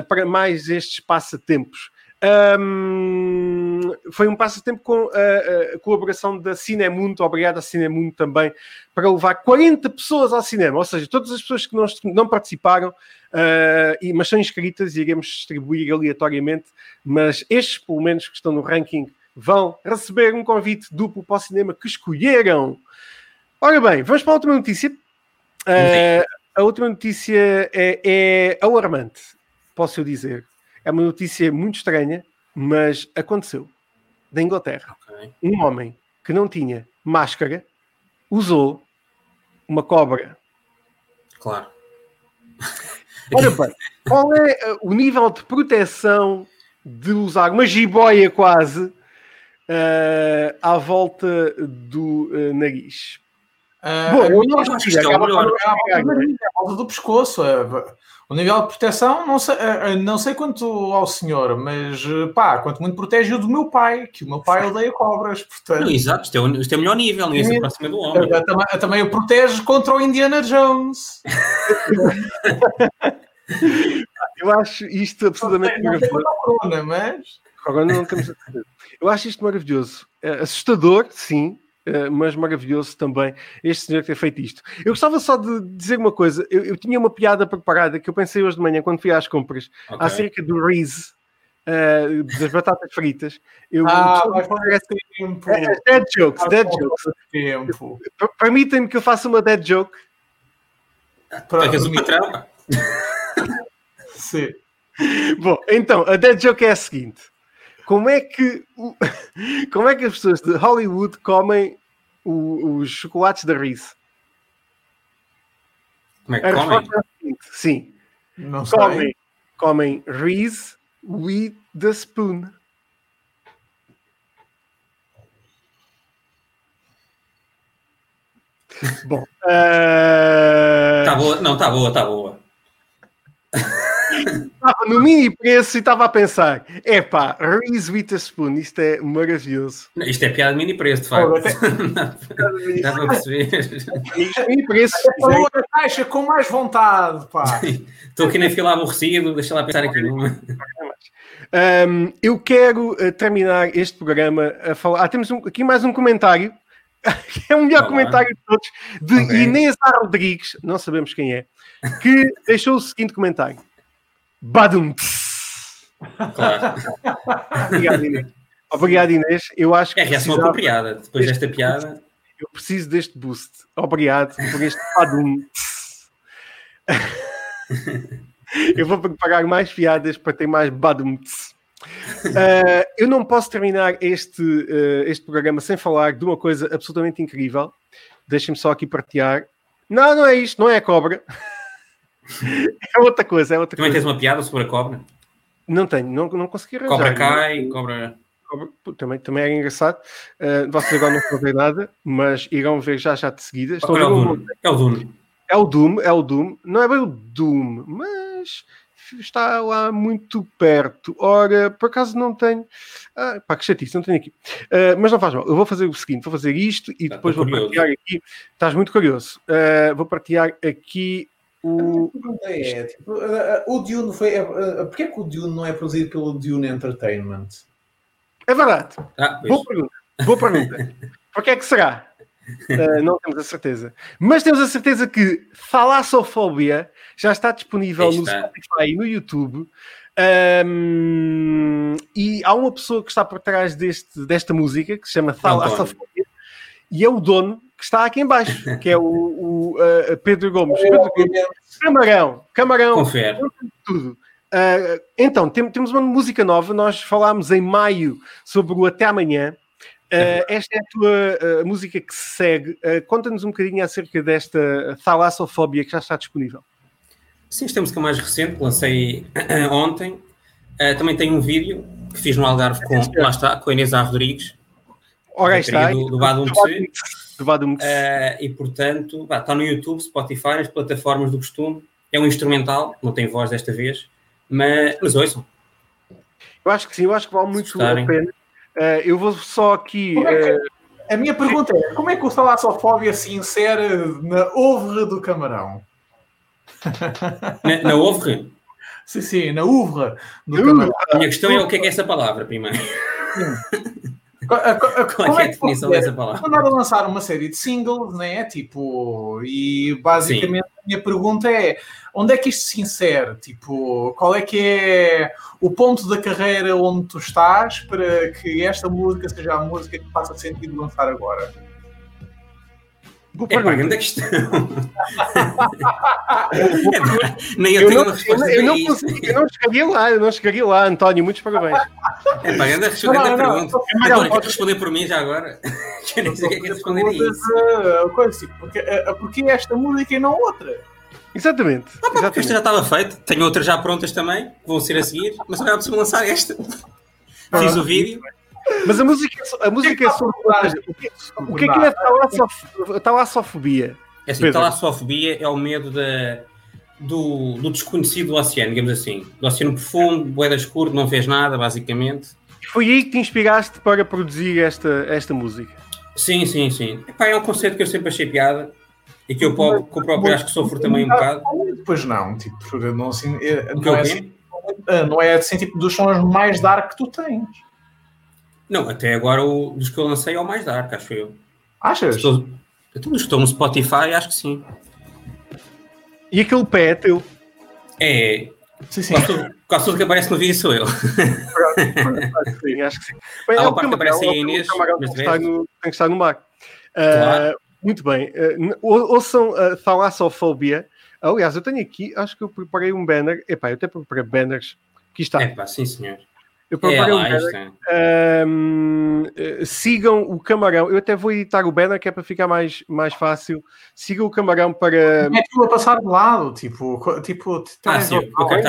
para mais estes passatempos. Ahm, foi um passatempo com a, a colaboração da Cinemundo, obrigado à Cinemundo também, para levar 40 pessoas ao cinema, ou seja, todas as pessoas que não, não participaram, ah, e, mas são inscritas e iremos distribuir aleatoriamente, mas estes, pelo menos, que estão no ranking, vão receber um convite duplo para o cinema que escolheram. Ora bem, vamos para a última notícia. Ah, a última notícia é, é alarmante, posso eu dizer. É uma notícia muito estranha, mas aconteceu. Da Inglaterra. Ok. Um homem que não tinha máscara usou uma cobra. Claro. [LAUGHS] Ora bem, qual é uh, o nível de proteção de usar uma jiboia quase uh, à volta do uh, nariz? Ah, Bom, a eu não acho que isto é o melhor. É a volta do pescoço. é, O nível de proteção, não sei, é, é, não sei quanto ao senhor, mas eh, pá, quanto muito protege o do meu pai, que o meu pai odeia cobras, Não, portanto. exato, isto é, o, isto é o melhor nível, ninguém se aproxima do homem. Eu também, eu também o protege contra o Indiana Jones. Eu acho isto absolutamente Não maravilhoso. Corona, mas. Agora não temos a certeza. Eu acho isto maravilhoso. É assustador, sim, eh, mas maravilhoso também este senhor ter feito isto. Eu gostava só de dizer uma coisa. Eu, eu tinha uma piada preparada que eu pensei hoje de manhã quando fui às compras Ok. acerca do Reese, eh, das batatas fritas. Eu Ah, fazer tempo. essa- é, dead jokes, dead jokes. Permitem-me que eu faça uma dead joke. O mitrão, pá. [LAUGHS] Sim. Bom, então, a dead joke é a seguinte. Como é que, [LAUGHS] como é que as pessoas de Hollywood comem o- os chocolates da Reese? Como é que A comem? é. Sim, Não sei. comem, comem Reese with the spoon. Bom, Está Tá boa, não, está boa, está boa. [LAUGHS] estava no mini preço e estava a pensar: epá, Reese with the spoon, isto é maravilhoso. Isto é piada de mini preço, de facto. [LAUGHS] Dá para perceber. Mini preço. Falou a caixa com mais vontade, pá. Estou aqui na fila aborrecido, deixa lá pensar aqui numa. Um, eu quero uh, terminar este programa a falar. Ah, temos um- aqui mais um comentário, que [LAUGHS] é o melhor Olá. comentário de todos, de Ok. Inês A. Rodrigues, não sabemos quem é, que deixou o seguinte comentário: Badum. Claro. Obrigado, Inês. Obrigado, Inês. Eu acho que É a reação precisava- apropriada. Depois desta piada. eu preciso deste boost. Obrigado por este Badum. Eu vou preparar mais piadas para ter mais badumts. Uh, eu não posso terminar este, uh, este programa sem falar de uma coisa absolutamente incrível. Deixem-me só aqui partilhar. Não, não é isto, não é a cobra. [LAUGHS] É outra coisa, é outra Também coisa. tens uma piada sobre a cobra? Não tenho, não, não consegui arranjar. Cobra cai, cobra. Cobra- Também, também era engraçado. Uh, vocês agora não estão ver nada, mas irão ver já já de seguida. Ver o um- Dune. É o Dune. É o Doom, é o Doom. Não é bem o Doom, mas está lá muito perto. Ora, por acaso não tenho. Ah, pá, que chatice, não tenho aqui. Uh, mas não faz mal. Eu vou fazer o seguinte: vou fazer isto e Tá, depois tô vou curioso. partilhar aqui. Estás muito curioso. Uh, vou partilhar aqui o. É, tipo, o Dune foi. Uh, Porquê que o Dune não é produzido pelo Dune Entertainment? É verdade. Ah. Boa pergunta. Boa pergunta. [LAUGHS] Porquê é que será? Uh, não temos a certeza. Mas temos a certeza que Thalassofobia já está disponível Aí no está. Spotify e no YouTube. Um, e há uma pessoa que está por trás deste, desta música que se chama Thalassofobia e é o dono que está aqui em baixo, que é o, o, uh, Pedro Gomes. Pedro Gomes. Camarão, camarão, Confere. tudo. Uh, então, tem- temos uma música nova. Nós falámos em maio sobre o Até Amanhã. Uh, esta é a tua música que se segue. Conta-nos um bocadinho acerca desta thalassofobia que já está disponível. Sim, esta é a música mais recente, que lancei ontem. Também tem um vídeo que fiz no Algarve com, lá está, com a Inês A. Rodrigues, Ora, está. do, do C. Ah, e portanto, está no YouTube, Spotify, nas plataformas do costume. É um instrumental, não tem voz desta vez, mas, mas ouçam. Eu acho que sim, eu acho que vale muito a gostarem. pena. Uh, eu vou só aqui. É que- uh, A minha pergunta é: como é que o Thalassofobia se insere na ouvre do camarão? Na, na ouvre, Sim, sim, na ouvre do Uh, camarão. a minha questão é o que é que é essa palavra, primeiro. Qual a- Qual é, é a definição dessa palavra? Mandaram a lançar uma série de singles, né? Tipo, e basicamente a minha pergunta é: onde é que isto se insere? Tipo, qual é que é o ponto da carreira onde tu estás para que esta música seja a música que faça sentido lançar agora? É pergunta. grande questão. [LAUGHS] É Nem eu Eu tenho não, uma eu, não- eu não eu não chegaria lá, eu não chegaria lá, António. Muitos parabéns. É pá, grande, Não, não, grande não. pergunta. Camarão, Agora, quer podes- responder por mim já agora? [LAUGHS] Eu nem sei o que é que é responder a isso. ah, coisa, tipo, porque, ah, porque esta música e não outra? Exatamente. Ah, pá, porque esta exatamente. já estava feita. Tenho outras já prontas também, que vão ser a seguir, mas agora preciso lançar esta. Fiz o vídeo. Mas a música, a música é sobre. ou seja, O que, o que é que é talassof- talassofobia? É assim, talassofobia é o medo da, do, do desconhecido do oceano, digamos assim. Do oceano profundo, boeda escuro, não vês nada, basicamente. Foi aí que te inspiraste para produzir esta, esta música. Sim, sim, sim. Epá, é um conceito que eu sempre achei piada e que eu, po- que eu próprio acho que sofro também um bocado. Depois não, tipo, não, assim, é- não, é assim, não é assim, tipo, dos sons mais dark que tu tens. Não, até agora o, dos que eu lancei é o mais dark, acho eu. Achas? Estou, eu estou no Spotify, acho que sim. E aquele pé é teu. É. Sim, sim. Quase tudo, quase tudo que aparece no vídeo sou eu. Sim, acho que sim. Bem, Há é uma o parte que aparece aí é a Inês, tem, que estar no, tem que estar no mar. Ah, Claro. Muito bem. Uh, ou- ouçam a Thalassofobia. Aliás, eu tenho aqui, acho que eu preparei um banner. Epá, eu até preparei banners. Aqui está. É pá, sim senhor. Eu É preparei um banner. está. Ahm, eh, sigam o Camarão. Eu até vou editar o banner que é para ficar mais, mais fácil. Sigam o Camarão para. É aquilo a passar de lado, tipo, tipo, Ah, sim, o- mas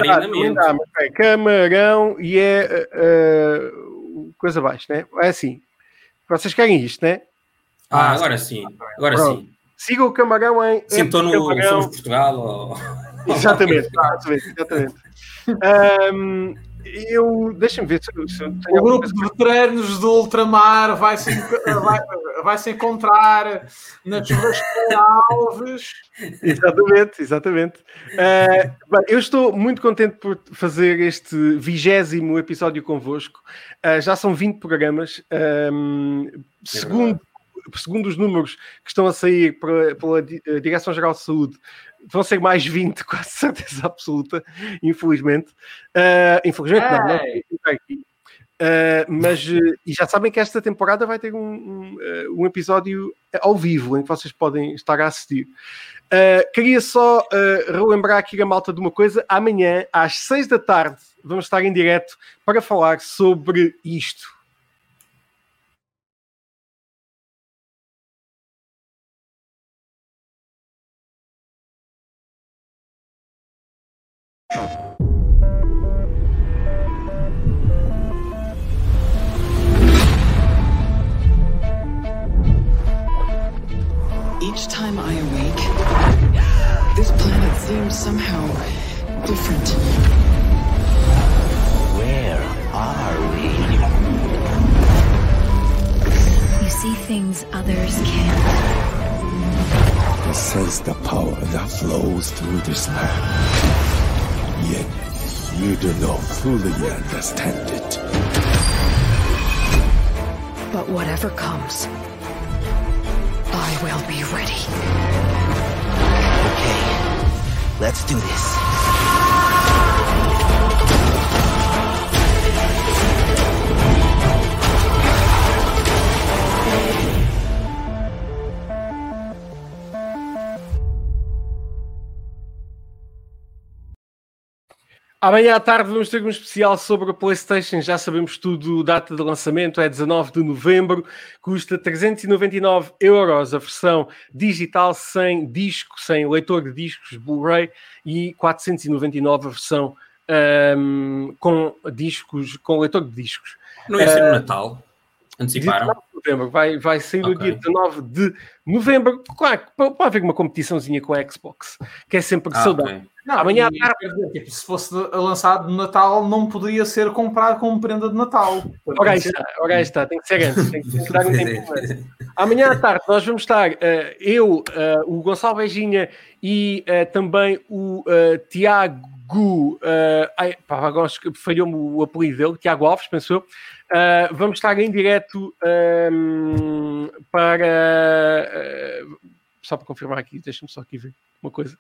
é Camarão e é eh, coisa abaixo, né? É assim. Vocês querem isto, né? Ah, agora sim. Agora Pronto. sim. Sigam o Camarão em. Sim, estou no Camarão. Somos Portugal. Ou... Exatamente, [LAUGHS] exatamente. exatamente. Ahm, eu. Deixa-me ver se, eu- se O grupo de veteranos do ultramar vai se, vai, vai se encontrar na churrasqueira Alves. Exatamente, exatamente. Uh, bem, eu estou muito contente por fazer este vigésimo episódio convosco. Uh, já são 20 programas. Um, segundo, segundo os números que estão a sair pela, pela eh, Direção-Geral de Saúde, vão ser mais 20, quase [LAUGHS] certeza absoluta, infelizmente. Uh, infelizmente, não, não, aqui. Uh, mas uh, e já sabem que esta temporada vai ter um, um, uh, um episódio ao vivo em que vocês podem estar a assistir. Uh, queria só relembrar aqui a malta de uma coisa. Amanhã, às seis da tarde, vamos estar em direto para falar sobre isto. Each time I awake, this planet seems somehow different. Where are we? You see things others can't. You sense the power that flows through this land. Yet you do not fully understand it. But whatever comes, I will be ready. Okay, let's do this. Amanhã à tarde vamos ter um especial sobre a PlayStation. Já sabemos tudo, data de lançamento é 19 de novembro, custa 399 euros a versão digital sem disco, sem leitor de discos Blu-ray e 499 a versão um, com discos, com leitor de discos. Não ia ser no Natal? Anteciparam? 19 de novembro, vai, vai sair no Ok. dia 19 de novembro. Claro, pode haver uma competiçãozinha com a Xbox, que é sempre Ah, saudável. ok. Não, Amanhã e, à tarde- tipo, se fosse lançado no Natal, não poderia ser comprado como prenda de Natal. Ora aí está, ora aí está, tem que ser antes, tem que, tem que dar um tempo antes. Amanhã à tarde nós vamos estar, eh, eu, eh, o Gonçalo Beijinha e eh, também o Tiago. eh, ai, pá, agora falhou-me o apelido dele, Tiago Alves, pensou. Vamos estar em direto ehm, para. só para confirmar aqui, deixa-me só aqui ver uma coisa.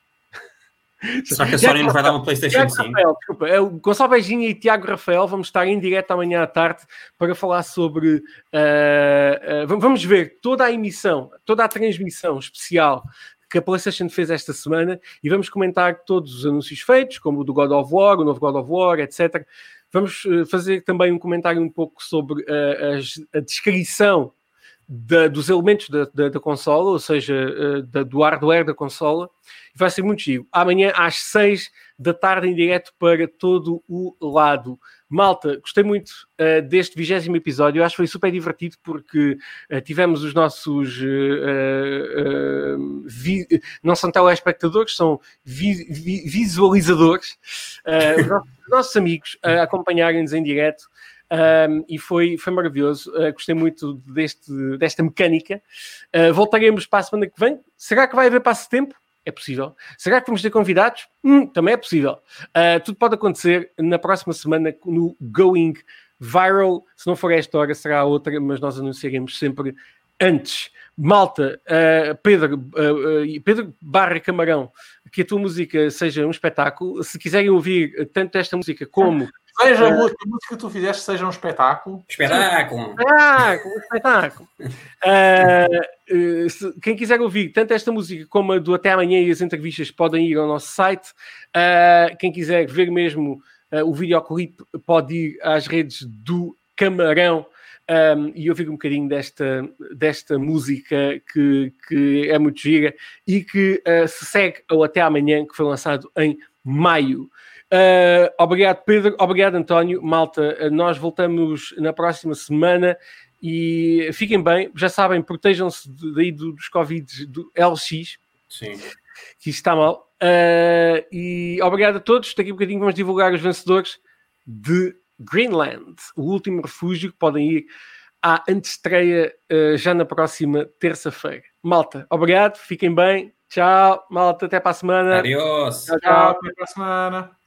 Será que a Sony nos vai dar uma PlayStation Tiago 5? Rafael, desculpa, é o Gonçalo Beijinha e Tiago Rafael vamos estar em direto amanhã à tarde para falar sobre. ah, v- vamos ver toda a emissão, toda a transmissão especial que a PlayStation fez esta semana e vamos comentar todos os anúncios feitos, como o do God of War, o novo God of War, etc. Vamos eh, fazer também um comentário um pouco sobre ah, as- a descrição da- dos elementos da, da- da consola, ou seja, eh, da- do hardware da consola. Vai ser muito giro. Amanhã às 6 da tarde em direto para todo o lado. Malta, gostei muito eh, deste vigésimo episódio. Eu acho que foi super divertido porque eh, tivemos os nossos eh, vi- não são telespectadores, são vi- vi- visualizadores, os nossos, os nossos amigos a acompanharem-nos em direto. Um, e foi, foi maravilhoso. Uh, gostei muito deste, desta mecânica. Uh, voltaremos para a semana que vem. Será que vai haver passatempo? É possível. Será que vamos ter convidados? Hum, também é possível. Uh, tudo pode acontecer na próxima semana no Going Viral. Se não for esta hora, será outra, mas nós anunciaremos sempre antes. Malta, uh, Pedro, uh, uh, Pedro Barra Camarão, que a tua música seja um espetáculo. Se quiserem ouvir tanto esta música como Seja a música, a música que tu fizeste seja um espetáculo. Espetáculo! Espetáculo, espetáculo. Eh, se- quem quiser ouvir tanto esta música como a do Até Amanhã e as entrevistas podem ir ao nosso site. Ah, quem quiser ver mesmo ah, o videoclipe pode ir às redes do Camarão um, e ouvir um bocadinho desta, desta música que, que é muito gira e que ah, se segue ao Até Amanhã, que foi lançado em maio. Uh, obrigado, Pedro. Obrigado, António. Malta, uh, nós voltamos na próxima semana e fiquem bem. Já sabem, protejam-se daí do- dos Covid do LX, Sim. que isto está mal. Uh, e obrigado a todos. Daqui a bocadinho vamos divulgar os vencedores de Greenland, o último refúgio que podem ir à antestreia uh, já na próxima terça-feira. Malta, obrigado. Fiquem bem. Tchau, malta. Até para a semana. Adiós! Tchau, Tchau, tchau. até para a semana.